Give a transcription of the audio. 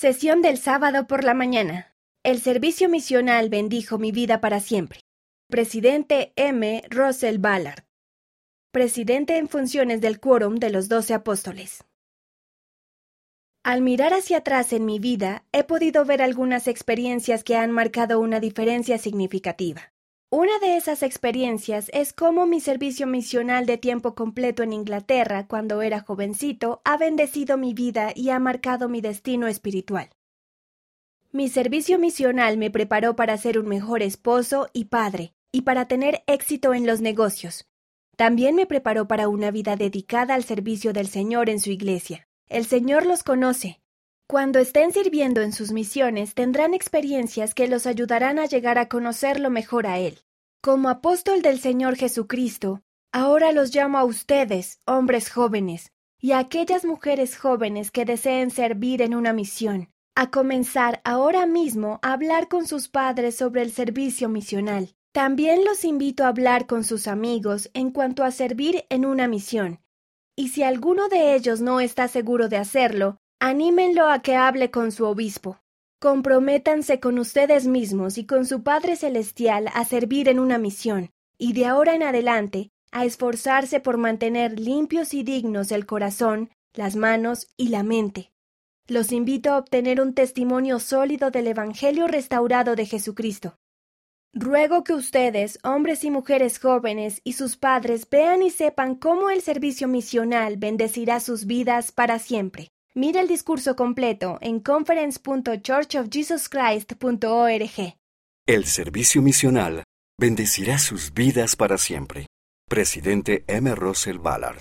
Sesión del sábado por la mañana. El servicio misional bendijo mi vida para siempre. Presidente M. Russell Ballard. Presidente en funciones del Quórum de los Doce Apóstoles. Al mirar hacia atrás en mi vida, he podido ver algunas experiencias que han marcado una diferencia significativa. Una de esas experiencias es cómo mi servicio misional de tiempo completo en Inglaterra cuando era jovencito ha bendecido mi vida y ha marcado mi destino espiritual. Mi servicio misional me preparó para ser un mejor esposo y padre, y para tener éxito en los negocios. También me preparó para una vida dedicada al servicio del Señor en su iglesia. El Señor los conoce. Cuando estén sirviendo en sus misiones tendrán experiencias que los ayudarán a llegar a conocerlo mejor a Él. Como apóstol del Señor Jesucristo, ahora los llamo a ustedes, hombres jóvenes, y a aquellas mujeres jóvenes que deseen servir en una misión, a comenzar ahora mismo a hablar con sus padres sobre el servicio misional. También los invito a hablar con sus amigos en cuanto a servir en una misión. Y si alguno de ellos no está seguro de hacerlo, anímenlo a que hable con su obispo. Comprométanse con ustedes mismos y con su Padre Celestial a servir en una misión, y de ahora en adelante a esforzarse por mantener limpios y dignos el corazón, las manos y la mente. Los invito a obtener un testimonio sólido del Evangelio restaurado de Jesucristo. Ruego que ustedes, hombres y mujeres jóvenes, y sus padres vean y sepan cómo el servicio misional bendecirá sus vidas para siempre. Mira el discurso completo en conference.churchofjesuschrist.org. El servicio misional bendecirá sus vidas para siempre. Presidente M. Russell Ballard.